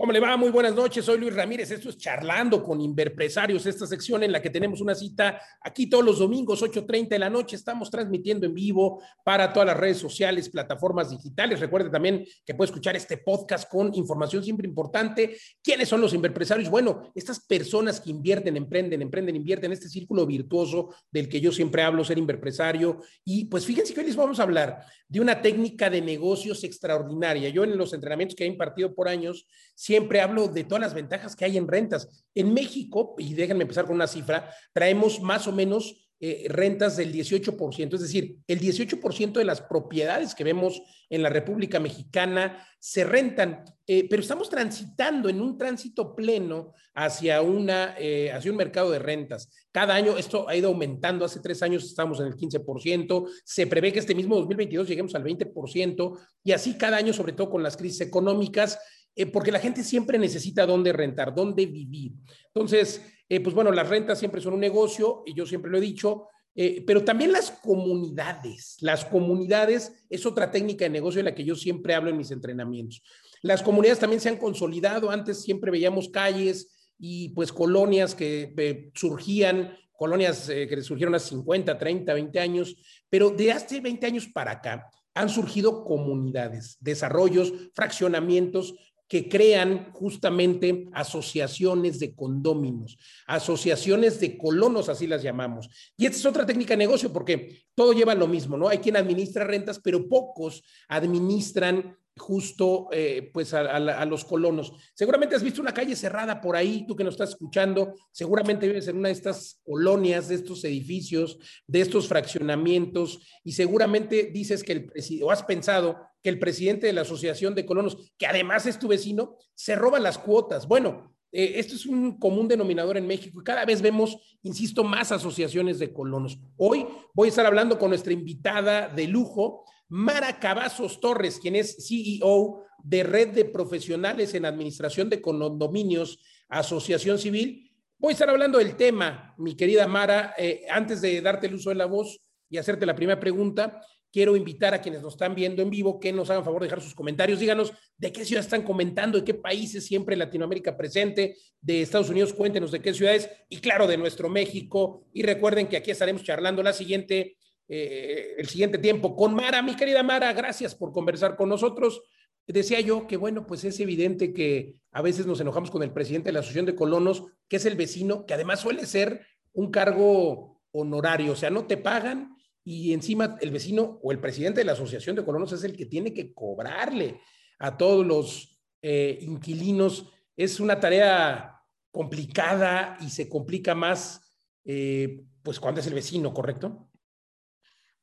¿Cómo le va? Muy buenas noches. Soy Luis Ramírez. Esto es Charlando con Inverpresarios, esta sección en la que tenemos una cita aquí todos los domingos, 8.30 de la noche. Estamos transmitiendo en vivo para todas las redes sociales, plataformas digitales. Recuerde también que puede escuchar este podcast con información siempre importante. ¿Quiénes son los inverpresarios? Bueno, estas personas que invierten, emprenden, emprenden, invierten, este círculo virtuoso del que yo siempre hablo, ser inverpresario. Y pues fíjense que hoy les vamos a hablar de una técnica de negocios extraordinaria. Yo en los entrenamientos que he impartido por años, siempre hablo de todas las ventajas que hay en rentas. En México, y déjenme empezar con una cifra, traemos más o menos eh, rentas del 18%, es decir, el 18% de las propiedades que vemos en la República Mexicana se rentan, eh, pero estamos transitando en un tránsito pleno hacia, una, eh, hacia un mercado de rentas. Cada año esto ha ido aumentando, hace tres años estamos en el 15%, se prevé que este mismo 2022 lleguemos al 20% y así cada año, sobre todo con las crisis económicas, eh, porque la gente siempre necesita dónde rentar, dónde vivir. Entonces, eh, pues bueno, las rentas siempre son un negocio, y yo siempre lo he dicho, eh, pero también las comunidades. Las comunidades es otra técnica de negocio de la que yo siempre hablo en mis entrenamientos. Las comunidades también se han consolidado. Antes siempre veíamos calles y pues colonias que surgían, colonias que surgieron hace 50, 30, 20 años, pero de hace 20 años para acá han surgido comunidades, desarrollos, fraccionamientos que crean justamente asociaciones de condóminos, asociaciones de colonos, así las llamamos. Y esta es otra técnica de negocio porque todo lleva lo mismo, ¿no? Hay quien administra rentas, pero pocos administran justo eh, pues a, los colonos. Seguramente has visto una calle cerrada por ahí, tú que nos estás escuchando, seguramente vives en una de estas colonias, de estos edificios, de estos fraccionamientos, y seguramente dices que el presidente, o has pensado que el presidente de la Asociación de Colonos, que además es tu vecino, se roba las cuotas. Bueno, eh, esto es un común denominador en México y cada vez vemos, insisto, más asociaciones de colonos. Hoy voy a estar hablando con nuestra invitada de lujo, Mara Cavazos Torres, quien es CEO de Red de Profesionales en Administración de Condominios, Asociación Civil. Voy a estar hablando del tema, mi querida Mara. Eh, antes de darte el uso de la voz y hacerte la primera pregunta, quiero invitar a quienes nos están viendo en vivo que nos hagan favor de dejar sus comentarios. Díganos de qué ciudad están comentando, de qué países siempre Latinoamérica presente, de Estados Unidos, cuéntenos de qué ciudades y claro, de nuestro México. Y recuerden que aquí estaremos charlando la siguiente eh, el siguiente tiempo con Mara. Mi querida Mara, gracias por conversar con nosotros. Decía yo que, bueno, pues es evidente que a veces nos enojamos con el presidente de la Asociación de Colonos, que es el vecino, que además suele ser un cargo honorario, o sea, no te pagan y encima el vecino o el presidente de la Asociación de Colonos es el que tiene que cobrarle a todos los eh, inquilinos. Es una tarea complicada y se complica más, eh, pues cuando es el vecino, ¿correcto?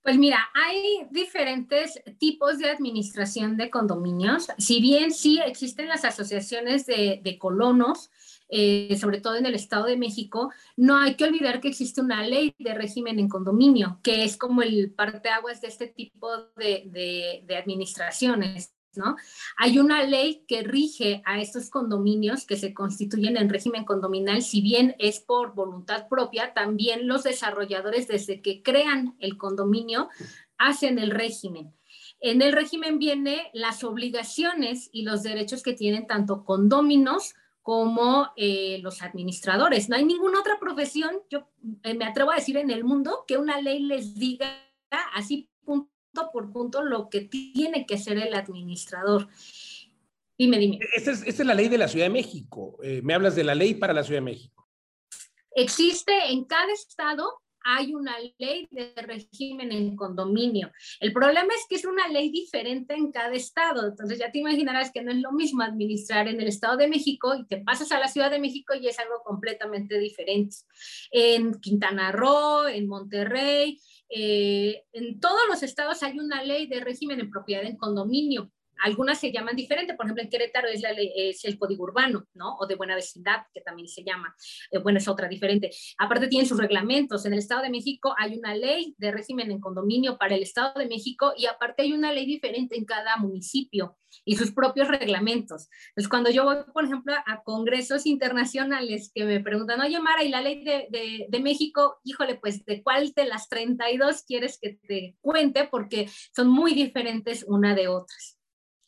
Pues mira, hay diferentes tipos de administración de condominios. Si bien sí existen las asociaciones de, colonos, eh, sobre todo en el Estado de México, no hay que olvidar que existe una ley de régimen en condominio, que es como el parteaguas de este tipo de, administraciones. Hay una ley que rige a estos condominios que se constituyen en régimen condominal, si bien es por voluntad propia, también los desarrolladores desde que crean el condominio hacen el régimen. En el régimen vienen las obligaciones y los derechos que tienen tanto condóminos como eh, los administradores. No hay ninguna otra profesión, yo eh, me atrevo a decir en el mundo, que una ley les diga así punto por punto lo que tiene que ser el administrador. Dime, dime. Esta es, la ley de la Ciudad de México. Eh, me hablas de la ley para la Ciudad de México. Existe en cada estado hay una ley de régimen en condominio. El problema es que es una ley diferente en cada estado. Entonces ya te imaginarás que no es lo mismo administrar en el Estado de México y te pasas a la Ciudad de México y es algo completamente diferente. En Quintana Roo, en Monterrey, eh, en todos los estados hay una ley de régimen en propiedad en condominio. Algunas se llaman diferente, por ejemplo, en Querétaro es, la es el código urbano, ¿no? O de buena vecindad, que también se llama. Eh, bueno, es otra diferente. Aparte tienen sus reglamentos. En el Estado de México hay una ley de régimen en condominio para el Estado de México y aparte hay una ley diferente en cada municipio y sus propios reglamentos. Entonces, cuando yo voy, por ejemplo, a congresos internacionales que me preguntan, oye, Mara, ¿y la ley de, de, México? Híjole, pues, ¿de cuál de las 32 quieres que te cuente? Porque son muy diferentes una de otras.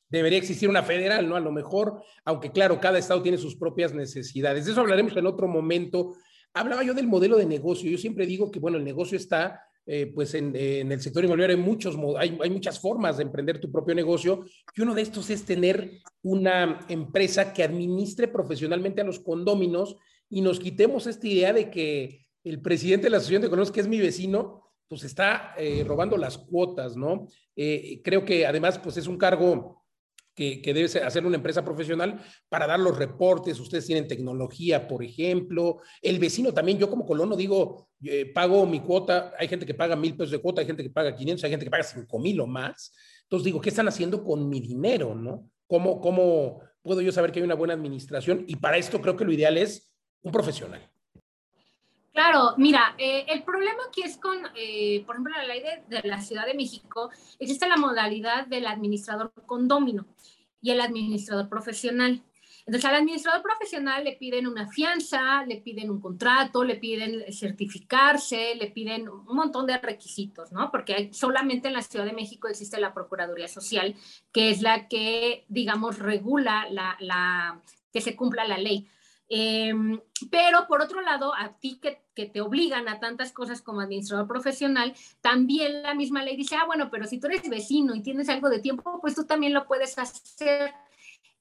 Debería existir una federal, ¿no? A lo mejor, aunque claro, cada estado tiene sus propias necesidades. De eso hablaremos en otro momento. Hablaba yo del modelo de negocio. Yo siempre digo que, bueno, el negocio está, eh, pues en, en, el sector inmobiliario hay, muchos, hay, hay muchas formas de emprender tu propio negocio y uno de estos es tener una empresa que administre profesionalmente a los condóminos y nos quitemos esta idea de que el presidente de la Asociación de Condominios, que es mi vecino, pues está eh, robando las cuotas, ¿no? Eh, creo que además, pues es un cargo que, debe hacer una empresa profesional para dar los reportes. Ustedes tienen tecnología, por ejemplo. El vecino también, yo como colono digo, eh, pago mi cuota. Hay gente que paga mil pesos de cuota, hay gente que paga 500, hay gente que paga cinco mil o más. Entonces digo, ¿qué están haciendo con mi dinero, no? ¿Cómo, ¿Cómo puedo yo saber que hay una buena administración? Y para esto creo que lo ideal es un profesional. Claro, mira, eh, el problema aquí es con, eh, por ejemplo, la ley de, la Ciudad de México, existe la modalidad del administrador condómino y el administrador profesional. Entonces, al administrador profesional le piden una fianza, le piden un contrato, le piden certificarse, le piden un montón de requisitos, ¿no? Porque solamente en la Ciudad de México existe la Procuraduría Social, que es la que, digamos, regula la, la que se cumpla la ley. Eh, pero por otro lado, a ti que, que, te obligan a tantas cosas como administrador profesional, también la misma ley dice, ah, bueno, pero si tú eres vecino y tienes algo de tiempo, pues tú también lo puedes hacer.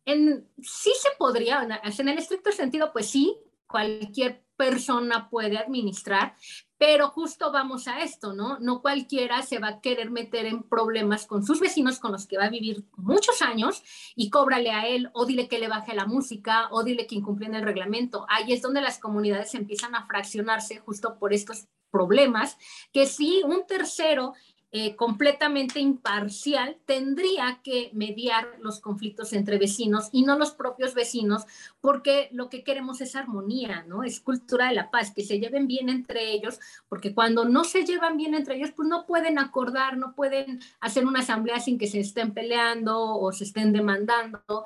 En, sí se podría, en el estricto sentido, pues sí, cualquier persona puede administrar, pero justo vamos a esto, ¿no? No cualquiera se va a querer meter en problemas con sus vecinos con los que va a vivir muchos años y cóbrale a él o dile que le baje la música o dile que incumple el reglamento. Ahí es donde las comunidades empiezan a fraccionarse justo por estos problemas, que si un tercero eh, completamente imparcial tendría que mediar los conflictos entre vecinos y no los propios vecinos, porque lo que queremos es armonía, ¿no? Es cultura de la paz, que se lleven bien entre ellos, porque cuando no se llevan bien entre ellos, pues no pueden acordar, no pueden hacer una asamblea sin que se estén peleando o se estén demandando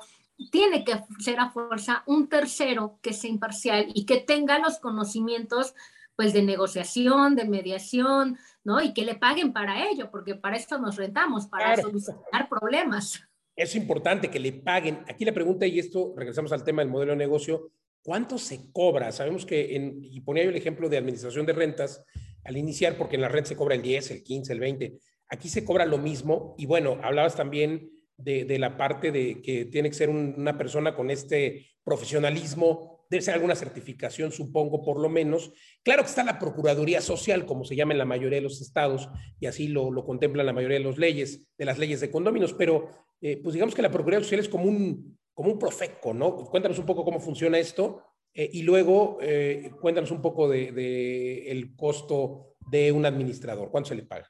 tiene que ser a fuerza un tercero que sea imparcial y que tenga los conocimientos pues de negociación, de mediación, ¿no? Y que le paguen para ello, porque para esto nos rentamos, para claro. solucionar problemas. Es importante que le paguen. Aquí la pregunta, y esto regresamos al tema del modelo de negocio, ¿cuánto se cobra? Sabemos que, en, y ponía yo el ejemplo de administración de rentas al iniciar, porque en la red se cobra el 10, el 15, el 20. Aquí se cobra lo mismo. Y bueno, hablabas también de, de la parte de que tiene que ser un, una persona con este profesionalismo debe ser alguna certificación, supongo, por lo menos. Claro que está la Procuraduría Social, como se llama en la mayoría de los estados, y así lo, lo contemplan la mayoría de las leyes, de las leyes de condóminos, pero eh, pues digamos que la Procuraduría Social es como un, como un profeco, ¿no? Cuéntanos un poco cómo funciona esto eh, y luego eh, cuéntanos un poco del de, el costo de un administrador, ¿cuánto se le paga?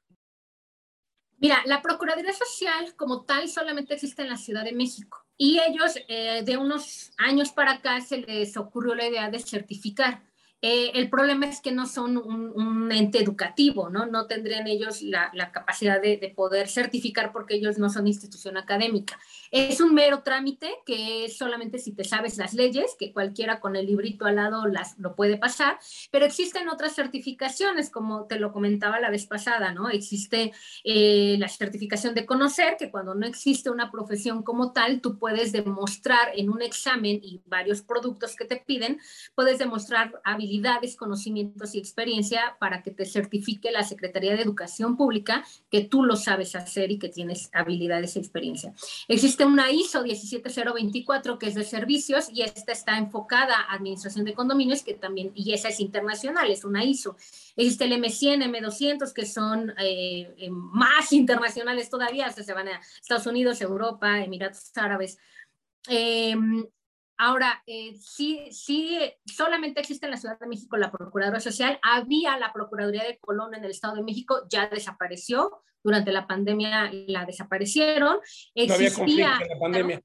Mira, la Procuraduría Social como tal solamente existe en la Ciudad de México y ellos eh, de unos años para acá se les ocurrió la idea de certificar. Eh, el problema es que no son un, un ente educativo, ¿no? No tendrían ellos la, la capacidad de, de, poder certificar porque ellos no son institución académica. Es un mero trámite que es solamente si te sabes las leyes, que cualquiera con el librito al lado las, lo puede pasar, pero existen otras certificaciones, como te lo comentaba la vez pasada, ¿no? Existe eh, la certificación de conocer, que cuando no existe una profesión como tal, tú puedes demostrar en un examen y varios productos que te piden, puedes demostrar habilidades habilidades, conocimientos y experiencia para que te certifique la Secretaría de Educación Pública que tú lo sabes hacer y que tienes habilidades y experiencia. Existe una ISO 17024 que es de servicios y esta está enfocada a administración de condominios que también, y esa es internacional, es una ISO. Existe el M100, M200 que son eh, más internacionales todavía, hasta se van a Estados Unidos, Europa, Emiratos Árabes. Eh, Ahora, eh, sí, sí, solamente existe en la Ciudad de México la Procuraduría Social. Había la Procuraduría de Colón en el Estado de México, ya desapareció. Durante la pandemia la desaparecieron. Existía, no había en la pandemia.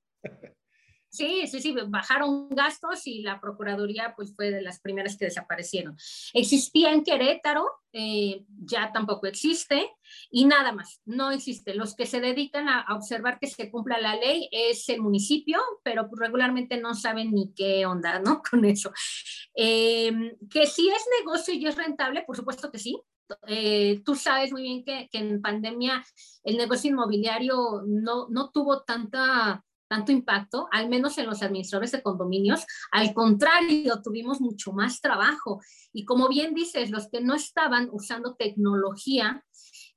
Sí, sí, sí, bajaron gastos y la Procuraduría pues fue de las primeras que desaparecieron. Existía en Querétaro, eh, ya tampoco existe y nada más, no existe. Los que se dedican a, a, observar que se cumpla la ley es el municipio, pero regularmente no saben ni qué onda, ¿no? Con eso. Eh, que si es negocio y es rentable, por supuesto que sí, eh, tú sabes muy bien que, que, en pandemia el negocio inmobiliario no, no tuvo tanta, tanto impacto, al menos en los administradores de condominios. Al contrario, tuvimos mucho más trabajo. Y como bien dices, los que no estaban usando tecnología,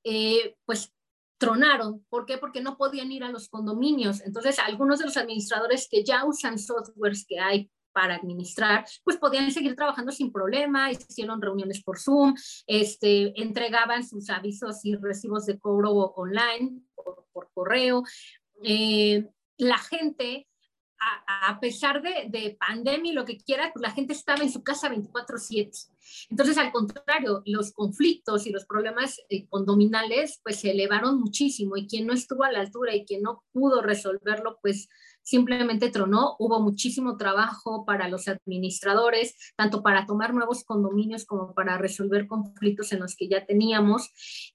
eh, pues tronaron. ¿Por qué? Porque no podían ir a los condominios. Entonces, algunos de los administradores que ya usan softwares que hay para administrar, pues podían seguir trabajando sin problema, hicieron reuniones por Zoom, este, entregaban sus avisos y recibos de cobro online por, correo. Eh, la gente a, pesar de, pandemia y lo que quiera, pues la gente estaba en su casa 24/7. Entonces, al contrario, los conflictos y los problemas eh, condominales pues se elevaron muchísimo y quien no estuvo a la altura y quien no pudo resolverlo, pues simplemente tronó. Hubo muchísimo trabajo para los administradores, tanto para tomar nuevos condominios como para resolver conflictos en los que ya teníamos.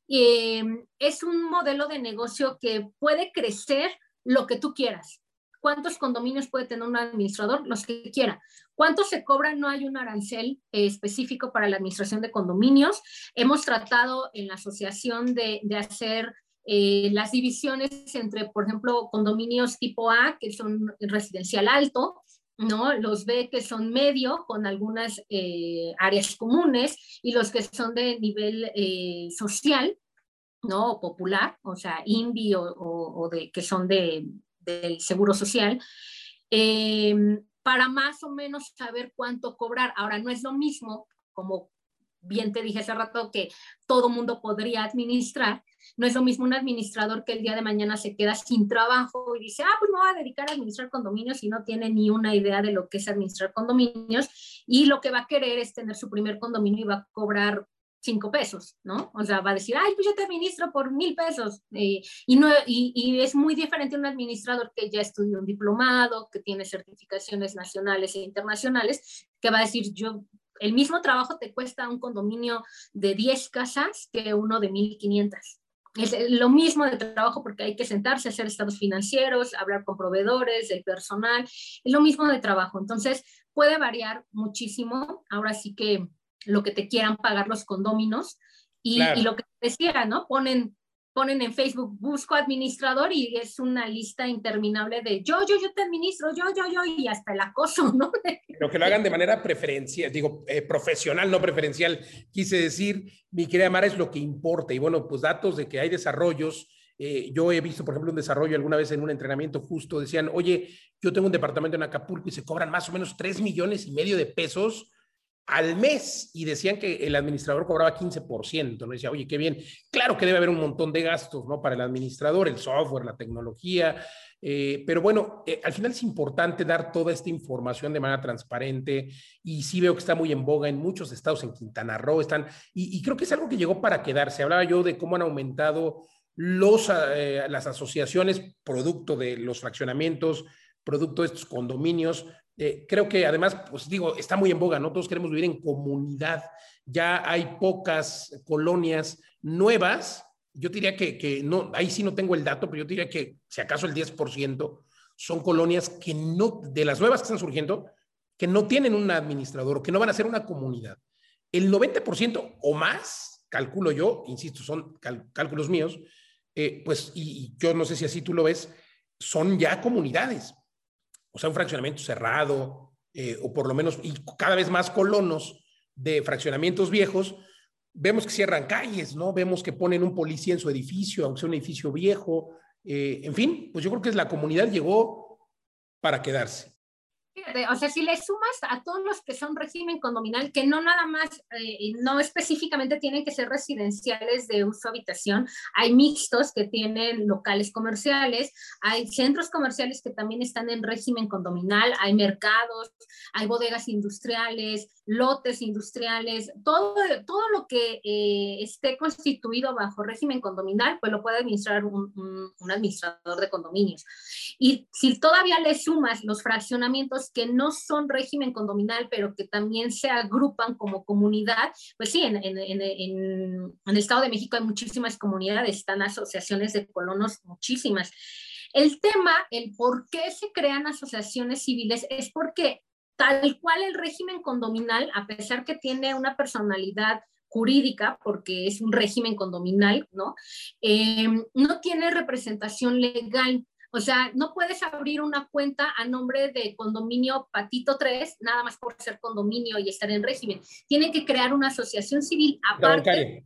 Eh, es un modelo de negocio que puede crecer lo que tú quieras ¿Cuántos condominios puede tener un administrador? Los que quiera. ¿Cuánto se cobra? No hay un arancel eh, específico para la administración de condominios. Hemos tratado en la asociación de, hacer eh, las divisiones entre, por ejemplo, condominios tipo A, que son residencial alto, ¿no? Los B que son medio, con algunas eh, áreas comunes, y los que son de nivel social, ¿no? popular, o sea, INVI o, de, que son de, del Seguro Social, em, para más o menos saber cuánto cobrar. Ahora, no es lo mismo, como bien te dije hace rato, que todo mundo podría administrar. No es lo mismo un administrador que el día de mañana se queda sin trabajo y dice, ah, pues me voy a dedicar a administrar condominios y no tiene ni una idea de lo que es administrar condominios y lo que va a querer es tener su primer condominio y va a cobrar cinco pesos, ¿no? O sea, va a decir, ay, pues yo te administro por mil pesos. Y, no, y, y, es muy diferente un administrador que ya estudió un diplomado, que tiene certificaciones nacionales e internacionales, que va a decir, yo, el mismo trabajo te cuesta un condominio de 10 casas que uno de 1500. Es lo mismo de trabajo porque hay que sentarse, hacer estados financieros, hablar con proveedores, del personal, es lo mismo de trabajo. Entonces, puede variar muchísimo. Ahora sí que lo que te quieran pagar los condóminos y, lo que decía, ¿no? Ponen, ponen en Facebook, busco administrador y es una lista interminable de yo, yo, yo te administro, yo, yo, yo, y hasta el acoso, ¿no? Pero que lo hagan de manera preferencial, digo, eh, profesional, no preferencial. Quise decir, mi querida Mara, es lo que importa. Y bueno, pues datos de que hay desarrollos. Eh, yo he visto, por ejemplo, un desarrollo alguna vez en un entrenamiento justo, decían, oye, yo tengo un departamento en Acapulco y se cobran más o menos 3 millones y medio de pesos al mes y decían que el administrador cobraba 15%, ¿no? Decía, oye, qué bien. Claro que debe haber un montón de gastos, ¿no? Para el administrador, el software, la tecnología, eh, pero bueno, eh, al final es importante dar toda esta información de manera transparente y sí veo que está muy en boga en muchos estados, en Quintana Roo están, y, creo que es algo que llegó para quedarse. Hablaba yo de cómo han aumentado los, eh, las asociaciones producto de los fraccionamientos, producto de estos condominios, eh, creo que además, pues digo, está muy en boga, ¿no? Todos queremos vivir en comunidad. Ya hay pocas colonias nuevas. Yo diría que, que no, ahí sí no tengo el dato, pero yo diría que si acaso el 10% son colonias que no, de las nuevas que están surgiendo, que no tienen un administrador, que no van a ser una comunidad. El 90% o más, calculo yo, insisto, son cálculos míos, eh, pues, y, y yo no sé si así tú lo ves, son ya comunidades o sea, un fraccionamiento cerrado, eh, o por lo menos, y cada vez más colonos de fraccionamientos viejos, vemos que cierran calles, ¿no? Vemos que ponen un policía en su edificio, aunque sea un edificio viejo. Eh, en fin, pues yo creo que la comunidad llegó para quedarse o sea, si le sumas a todos los que son régimen condominal, que no nada más, eh, no específicamente tienen que ser residenciales de uso habitación, hay mixtos que tienen locales comerciales, hay centros comerciales que también están en régimen condominal, hay mercados, hay bodegas industriales, lotes industriales, todo, todo lo que eh, esté constituido bajo régimen condominal, pues lo puede administrar un, un administrador de condominios. Y si todavía le sumas los fraccionamientos que no son régimen condominal, pero que también se agrupan como comunidad, pues sí, en, en, en, en el Estado de México hay muchísimas comunidades, están asociaciones de colonos, muchísimas. El tema, el por qué se crean asociaciones civiles, es porque tal cual el régimen condominal, a pesar que tiene una personalidad jurídica, porque es un régimen condominal, ¿no? Em, no tiene representación legal. O sea, no puedes abrir una cuenta a nombre de condominio Patito 3, nada más por ser condominio y estar en régimen. Tienen que crear una asociación civil aparte,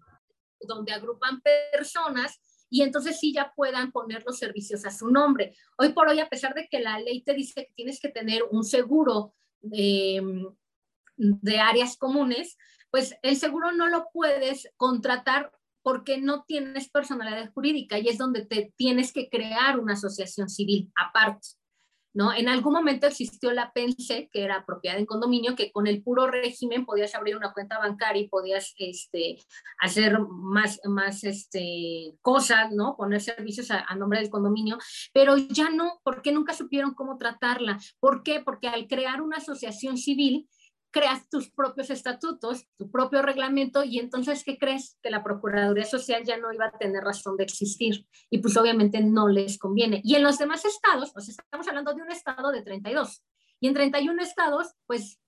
donde agrupan personas y entonces sí ya puedan poner los servicios a su nombre. Hoy por hoy, a pesar de que la ley te dice que tienes que tener un seguro de áreas comunes, pues el seguro no lo puedes contratar porque no tienes personalidad jurídica y es donde te tienes que crear una asociación civil aparte. ¿No? En algún momento existió la PENSE, que era propiedad en condominio, que con el puro régimen podías abrir una cuenta bancaria y podías este, hacer más, más este, cosas, ¿no? Poner servicios a, a, nombre del condominio, pero ya no, porque nunca supieron cómo tratarla. ¿Por qué? Porque al crear una asociación civil, creas tus propios estatutos, tu propio reglamento y entonces, ¿qué crees? Que la Procuraduría Social ya no iba a tener razón de existir y pues obviamente no les conviene. Y en los demás estados, pues estamos hablando de un estado de 32 y en 31 estados, pues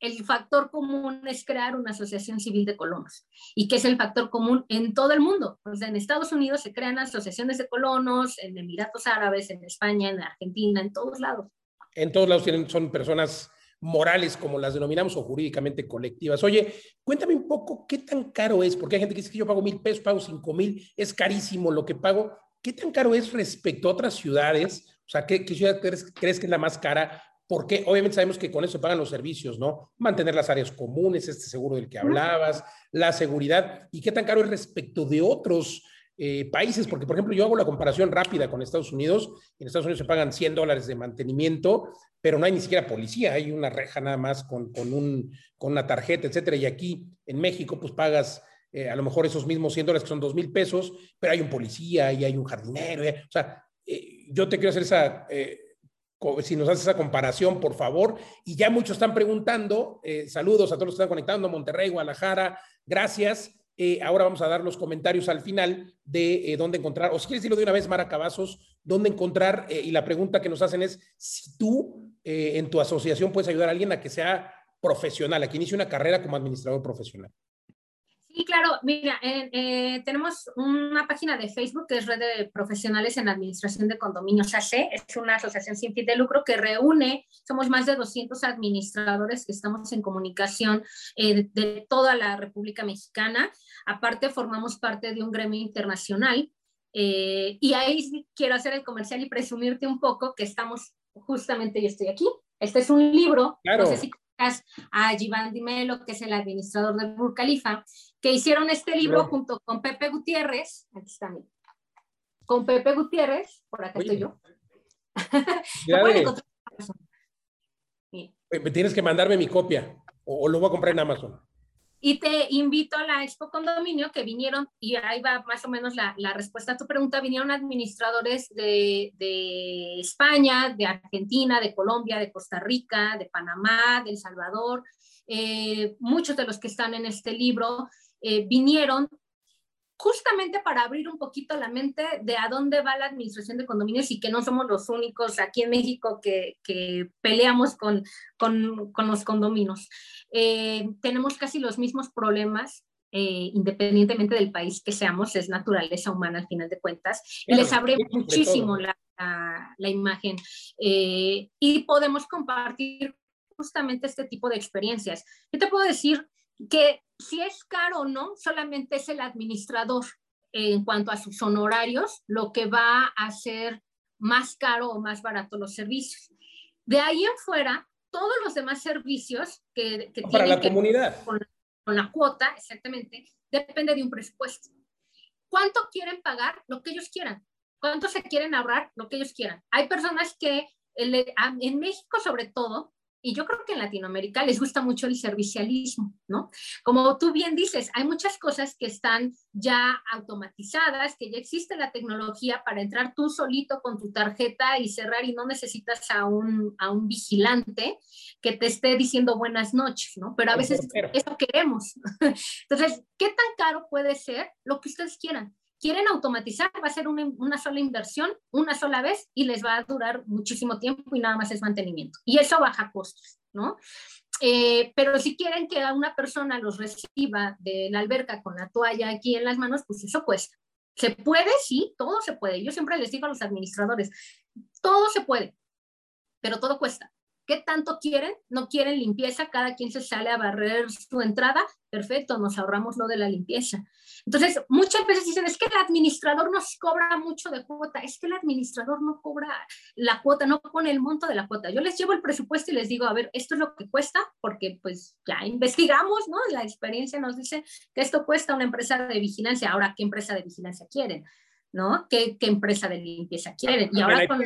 el factor común es crear una asociación civil de colonos. ¿Y qué es el factor común en todo el mundo? Pues en Estados Unidos se crean asociaciones de colonos, en Emiratos Árabes, en España, en Argentina, en todos lados. En todos lados tienen, son personas morales, como las denominamos, o jurídicamente colectivas. Oye, cuéntame un poco qué tan caro es, porque hay gente que dice que yo pago mil pesos, pago cinco mil, es carísimo lo que pago. ¿Qué tan caro es respecto a otras ciudades? O sea, ¿qué, ciudad crees, crees, que es la más cara? Porque obviamente sabemos que con eso se pagan los servicios, ¿no? Mantener las áreas comunes, este seguro del que hablabas, la seguridad. ¿Y qué tan caro es respecto de otros eh, países, porque por ejemplo yo hago la comparación rápida con Estados Unidos, en Estados Unidos se pagan 100 dólares de mantenimiento, pero no hay ni siquiera policía, hay una reja nada más con, con, un, con una tarjeta, etcétera, y aquí en México pues pagas eh, a lo mejor esos mismos 100 dólares que son 2 mil pesos, pero hay un policía y hay un jardinero, eh, o sea, yo te quiero hacer esa si nos haces esa comparación, por favor. Y ya muchos están preguntando, saludos a todos los que están conectando, Monterrey, Guadalajara, gracias. Eh, ahora vamos a dar los comentarios al final de eh, dónde encontrar, o si quieres decirlo de una vez, Mara Cavazos, dónde encontrar, eh, y la pregunta que nos hacen es si tú en tu asociación puedes ayudar a alguien a que sea profesional, a que inicie una carrera como administrador profesional. Sí, claro. Mira, eh, tenemos una página de Facebook que es Red de Profesionales en Administración de Condominios AC. Es una asociación sin fin de lucro que reúne, somos más de 200 administradores que estamos en comunicación eh, de toda la República Mexicana. Aparte, formamos parte de un gremio internacional. Eh, y ahí quiero hacer el comercial y presumirte un poco que estamos, justamente yo estoy aquí. Este es un libro, claro. no sé si a Givan Dimelo, que es el administrador del Burj Khalifa, que hicieron este libro junto con Pepe Gutiérrez, aquí está, con Pepe Gutiérrez, por acá estoy yo. Tienes que mandarme mi copia o, lo voy a comprar en Amazon. Y te invito a la Expo Condominio que vinieron, y ahí va más o menos la, la respuesta a tu pregunta, vinieron administradores de, de, España, de Argentina, de Colombia, de Costa Rica, de Panamá, de El Salvador. Eh, muchos de los que están en este libro eh, vinieron justamente para abrir un poquito la mente de a dónde va la administración de condominios y que no somos los únicos aquí en México que, que peleamos con, con, con, los condominios. Eh, tenemos casi los mismos problemas. Eh, independientemente del país que seamos, es naturaleza humana al final de cuentas, y les abre muchísimo la, la, la, imagen y podemos compartir justamente este tipo de experiencias. Yo te puedo decir que si es caro o no, solamente es el administrador en cuanto a sus honorarios, lo que va a hacer más caro o más barato los servicios. De ahí en fuera, todos los demás servicios que, que para la comunidad con, con, la cuota, exactamente, depende de un presupuesto. ¿Cuánto quieren pagar? Lo que ellos quieran. ¿Cuánto se quieren ahorrar? Lo que ellos quieran. Hay personas que en México sobre todo y yo creo que en Latinoamérica les gusta mucho el servicialismo, ¿no? Como tú bien dices, hay muchas cosas que están ya automatizadas, que ya existe la tecnología para entrar tú solito con tu tarjeta y cerrar y no necesitas a un, a un vigilante que te esté diciendo buenas noches, ¿no? Pero a veces eso queremos. Entonces, ¿qué tan caro puede ser lo que ustedes quieran? Quieren automatizar, va a ser una, una, sola inversión, una sola vez y les va a durar muchísimo tiempo y nada más es mantenimiento. Y eso baja costos, ¿no? Eh, pero si quieren que una persona los reciba de la alberca con la toalla aquí en las manos, pues eso cuesta. ¿Se puede? Sí, todo se puede. Yo siempre les digo a los administradores, todo se puede, pero todo cuesta. ¿Qué tanto quieren? ¿No quieren limpieza? Cada quien se sale a barrer su entrada. Perfecto, nos ahorramos lo de la limpieza. Entonces, muchas veces dicen, es que el administrador nos cobra mucho de cuota. Es que el administrador no cobra la cuota, no pone el monto de la cuota. Yo les llevo el presupuesto y les digo, a ver, esto es lo que cuesta, porque pues ya investigamos, ¿no? La experiencia nos dice que esto cuesta una empresa de vigilancia. Ahora, ¿qué empresa de vigilancia quieren? ¿No? ¿Qué, qué empresa de limpieza quieren? Y ahora con...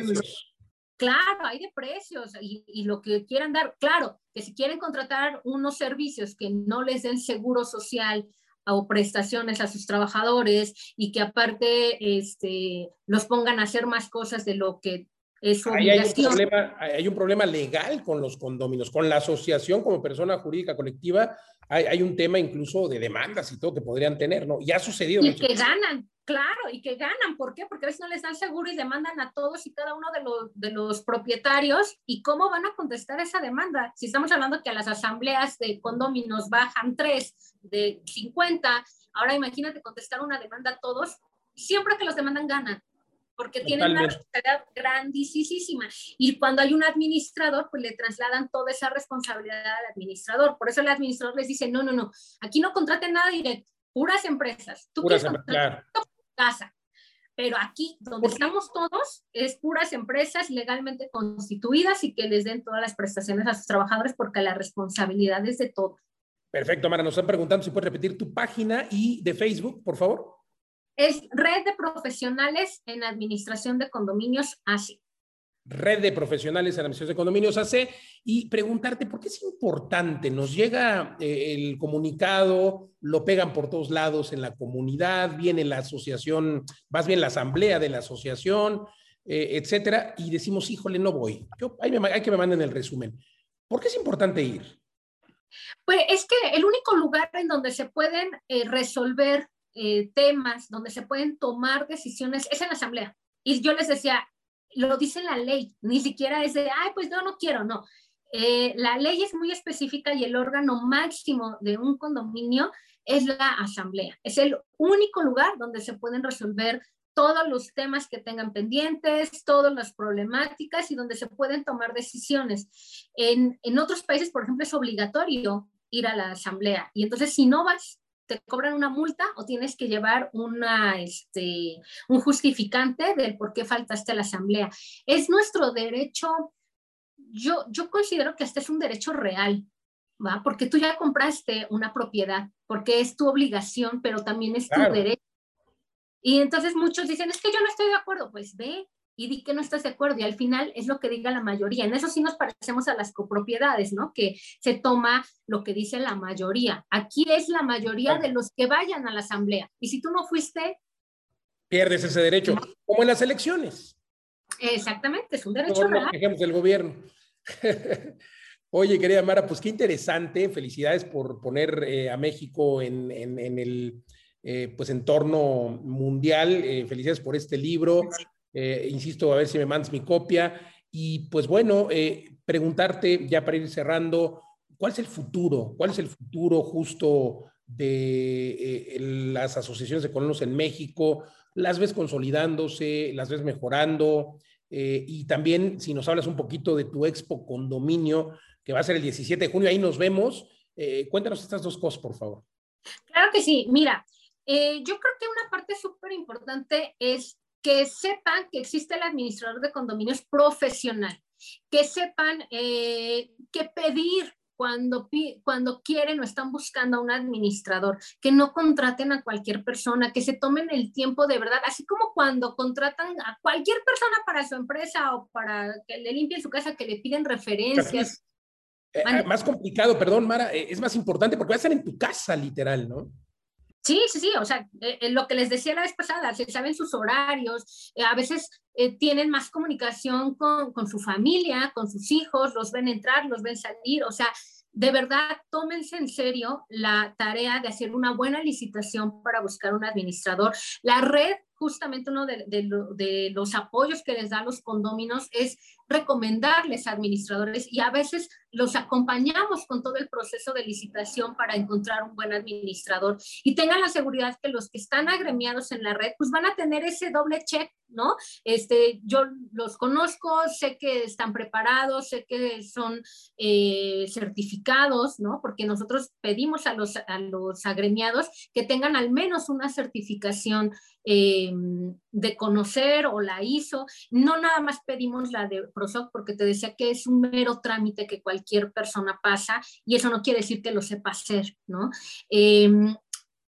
Claro, hay de precios y, lo que quieran dar. Claro, que si quieren contratar unos servicios que no les den seguro social o prestaciones a sus trabajadores y que aparte este, los pongan a hacer más cosas de lo que es su hay, un problema, hay un problema legal con los condóminos, con la asociación como persona jurídica colectiva hay, un tema incluso de demandas y todo que podrían tener, ¿no? Ya ha sucedido. Y que ganan, claro, y que ganan. ¿Por qué? Porque a veces no les dan seguro y demandan a todos y cada uno de los, de los propietarios. ¿Y cómo van a contestar esa demanda? Si estamos hablando que a las asambleas de condóminos bajan tres de 50, ahora imagínate contestar una demanda a todos. Siempre que los demandan, ganan porque tienen una responsabilidad grandísima. Y cuando hay un administrador, pues le trasladan toda esa responsabilidad al administrador. Por eso el administrador les dice, no, no, no, aquí no contraten nada directo, puras empresas. Tú puras quieres claro. Casa. Pero aquí, donde estamos todos, es puras empresas legalmente constituidas y que les den todas las prestaciones a sus trabajadores porque la responsabilidad es de todos. Perfecto, Mara. Nos están preguntando si puedes repetir tu página y de Facebook, por favor. Es Red de Profesionales en Administración de Condominios AC. Red de Profesionales en Administración de Condominios AC. Y preguntarte, ¿por qué es importante? Nos llega eh, el comunicado, lo pegan por todos lados en la comunidad, viene la asociación, más bien la asamblea de la asociación, eh, etcétera, y decimos, híjole, no voy. Yo, hay, que me manden el resumen. ¿Por qué es importante ir? Pues es que el único lugar en donde se pueden eh, resolver temas donde se pueden tomar decisiones es en la asamblea. Y yo les decía, lo dice la ley, ni siquiera es de, ay, pues no, no quiero, no. Eh, la ley es muy específica y el órgano máximo de un condominio es la asamblea. Es el único lugar donde se pueden resolver todos los temas que tengan pendientes, todas las problemáticas y donde se pueden tomar decisiones. En, en otros países, por ejemplo, es obligatorio ir a la asamblea y entonces si no vas, te cobran una multa o tienes que llevar una, este, un justificante del por qué faltaste a la asamblea. Es nuestro derecho, yo, yo considero que este es un derecho real, ¿va? Porque tú ya compraste una propiedad, porque es tu obligación, pero también es tu derecho. Y entonces muchos dicen, es que yo no estoy de acuerdo, pues ve, y di que no estás de acuerdo y al final es lo que diga la mayoría. En eso sí nos parecemos a las copropiedades, ¿no? Que se toma lo que dice la mayoría. Aquí es la mayoría de los que vayan a la asamblea. Y si tú no fuiste... Pierdes ese derecho, como en las elecciones. Exactamente, es un derecho real. Ejemplos del gobierno. Oye, querida Mara, pues qué interesante. Felicidades por poner eh, a México en, el eh, pues entorno mundial. Eh, felicidades por este libro. Eh, insisto, a ver si me mandas mi copia. Y pues bueno, eh, preguntarte ya para ir cerrando, ¿cuál es el futuro? ¿Cuál es el futuro justo de eh, las asociaciones de colonos en México? ¿Las ves consolidándose? ¿Las ves mejorando? y también si nos hablas un poquito de tu expo condominio, que va a ser el 17 de junio, ahí nos vemos. cuéntanos estas dos cosas, por favor. Claro que sí. Mira, yo creo que una parte súper importante es que sepan que existe el administrador de condominios profesional, que sepan eh, qué pedir cuando, cuando quieren o están buscando a un administrador, que no contraten a cualquier persona, que se tomen el tiempo de verdad, así como cuando contratan a cualquier persona para su empresa o para que le limpien su casa, que le piden referencias. Eh, más complicado, perdón, Mara, eh, es más importante porque va a estar en tu casa, literal, ¿no? Sí, sí, sí, o sea, eh, eh, lo que les decía la vez pasada, se saben sus horarios, eh, a veces tienen más comunicación con, con, su familia, con sus hijos, los ven entrar, los ven salir, o sea, de verdad, tómense en serio la tarea de hacer una buena licitación para buscar un administrador. La red justamente uno de, de, los apoyos que les da los condóminos es recomendarles a administradores y a veces los acompañamos con todo el proceso de licitación para encontrar un buen administrador y tengan la seguridad que los que están agremiados en la red pues van a tener ese doble check, ¿no? Este, yo los conozco, sé que están preparados, sé que son eh, certificados, ¿no? Porque nosotros pedimos a los, a los agremiados que tengan al menos una certificación eh, de conocer o la hizo. No nada más pedimos la de PROSOC porque te decía que es un mero trámite que cualquier persona pasa y eso no quiere decir que lo sepa hacer, ¿no? Eh,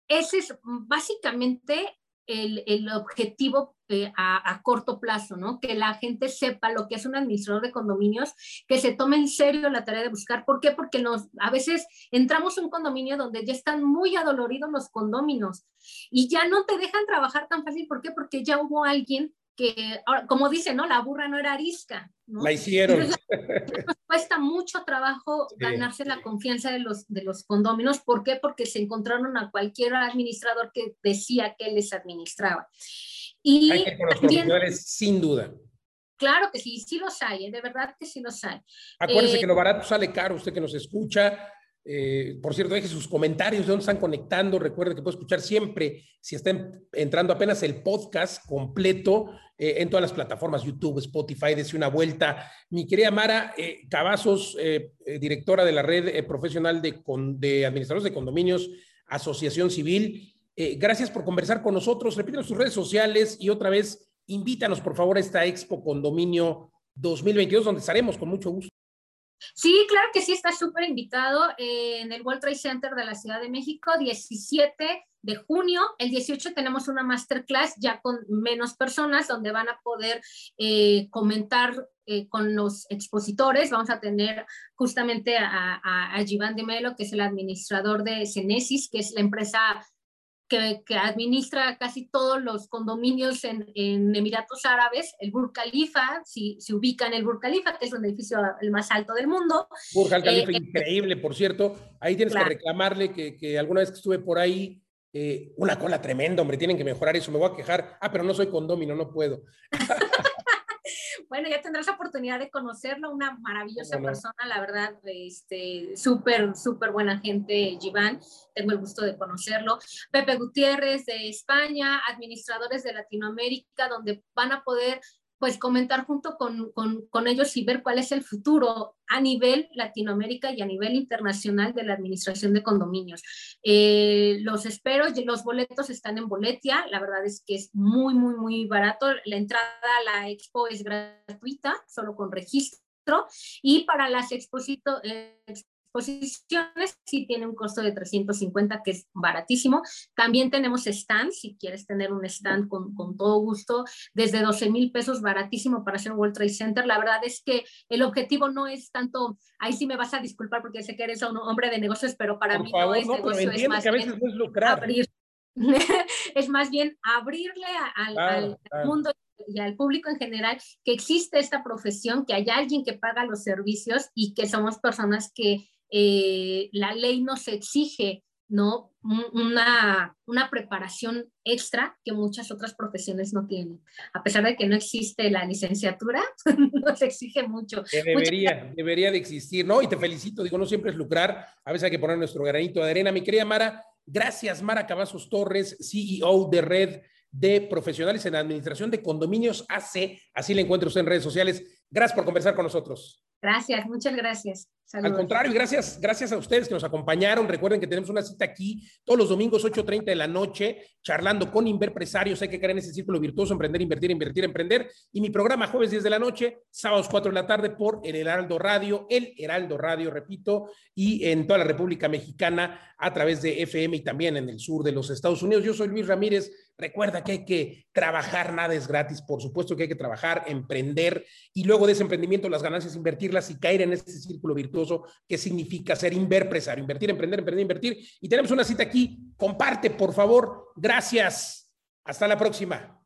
ese es básicamente el, el objetivo eh, a, corto plazo, ¿no? Que la gente sepa lo que es un administrador de condominios, que se tome en serio la tarea de buscar. ¿Por qué? Porque nos, a veces entramos en un condominio donde ya están muy adoloridos los condóminos y ya no te dejan trabajar tan fácil. ¿Por qué? Porque ya hubo alguien que, como dice, ¿no? La burra no era arisca. ¿no? La hicieron. nos cuesta mucho trabajo ganarse la confianza de los, de los condóminos. ¿Por qué? Porque se encontraron a cualquier administrador que decía que les administraba. Y hay que con los profesionales, sin duda. Claro que sí, sí los hay, ¿eh? de verdad que sí los hay. Acuérdese que lo barato sale caro, usted que nos escucha, eh, por cierto, deje sus comentarios de dónde están conectando. Recuerde que puede escuchar siempre, si está entrando apenas el podcast completo eh, en todas las plataformas, YouTube, Spotify, dése una vuelta. Mi querida Mara eh, Cavazos, directora de la red profesional de, de, administradores de condominios, Asociación Civil. gracias por conversar con nosotros. Repítanos sus redes sociales y otra vez invítanos, por favor, a esta Expo Condominio 2022, donde estaremos con mucho gusto. Sí, claro que sí, está súper invitado en el World Trade Center de la Ciudad de México, 17 de junio. El 18 tenemos una masterclass ya con menos personas donde van a poder eh, comentar eh, con los expositores. Vamos a tener justamente a, a, Givan de Melo, que es el administrador de Cenesis, que es la empresa que, administra casi todos los condominios en, Emiratos Árabes, el Burj Khalifa, si se ubica en el Burj Khalifa, que es un edificio el más alto del mundo. Burj Khalifa, eh, increíble, por cierto. Ahí tienes que reclamarle que, que, alguna vez que estuve por ahí, eh, una cola tremenda, hombre, tienen que mejorar eso, me voy a quejar. Ah, pero no soy condomino, no puedo. bueno, ya tendrás la oportunidad de conocerlo, una maravillosa persona, la verdad, este, súper, súper buena gente, Giván, tengo el gusto de conocerlo. Pepe Gutiérrez de España, administradores de Latinoamérica, donde van a poder pues comentar junto con, con, con, ellos y ver cuál es el futuro a nivel Latinoamérica y a nivel internacional de la administración de condominios. Eh, los espero, los boletos están en Boletia, la verdad es que es muy, muy, muy barato. La entrada a la expo es gratuita, solo con registro. Y para las exposito, eh, exposiciones, sí tiene un costo de 350, que es baratísimo. También tenemos stand, si quieres tener un stand con, con todo gusto, desde 12 mil pesos, baratísimo para hacer un World Trade Center. La verdad es que el objetivo no es tanto, ahí sí me vas a disculpar porque sé que eres un hombre de negocios, pero para mí no es negocio, es más bien abrir. es más bien abrirle al mundo y al público en general que existe esta profesión, que hay alguien que paga los servicios y que somos personas que eh, la ley nos exige ¿no? Una, una, preparación extra que muchas otras profesiones no tienen. A pesar de que no existe la licenciatura, nos exige mucho. debería, debería de existir, ¿no? Y te felicito, digo, no siempre es lucrar, a veces hay que poner nuestro granito de arena. Mi querida Mara, gracias, Mara Cavazos Torres, CEO de Red de Profesionales en Administración de Condominios AC, así le encuentro usted en redes sociales. Gracias por conversar con nosotros. Gracias, muchas gracias. Al contrario, gracias, gracias a ustedes que nos acompañaron. Recuerden que tenemos una cita aquí todos los domingos 8.30 de la noche, charlando con inverpresarios. Hay que creer en ese círculo virtuoso, emprender, invertir, invertir, emprender. Y mi programa jueves 10 de la noche, sábados 4 de la tarde por El Heraldo Radio, El Heraldo Radio, repito, y en toda la República Mexicana a través de FM y también en el sur de los Estados Unidos. Yo soy Luis Ramírez. Recuerda que hay que trabajar, nada es gratis. Por supuesto que hay que trabajar, emprender y luego de ese emprendimiento las ganancias invertirlas y caer en ese círculo virtuoso que significa ser inverpresario, invertir, emprender, emprender, invertir. Y tenemos una cita aquí. Comparte, por favor. Gracias. Hasta la próxima.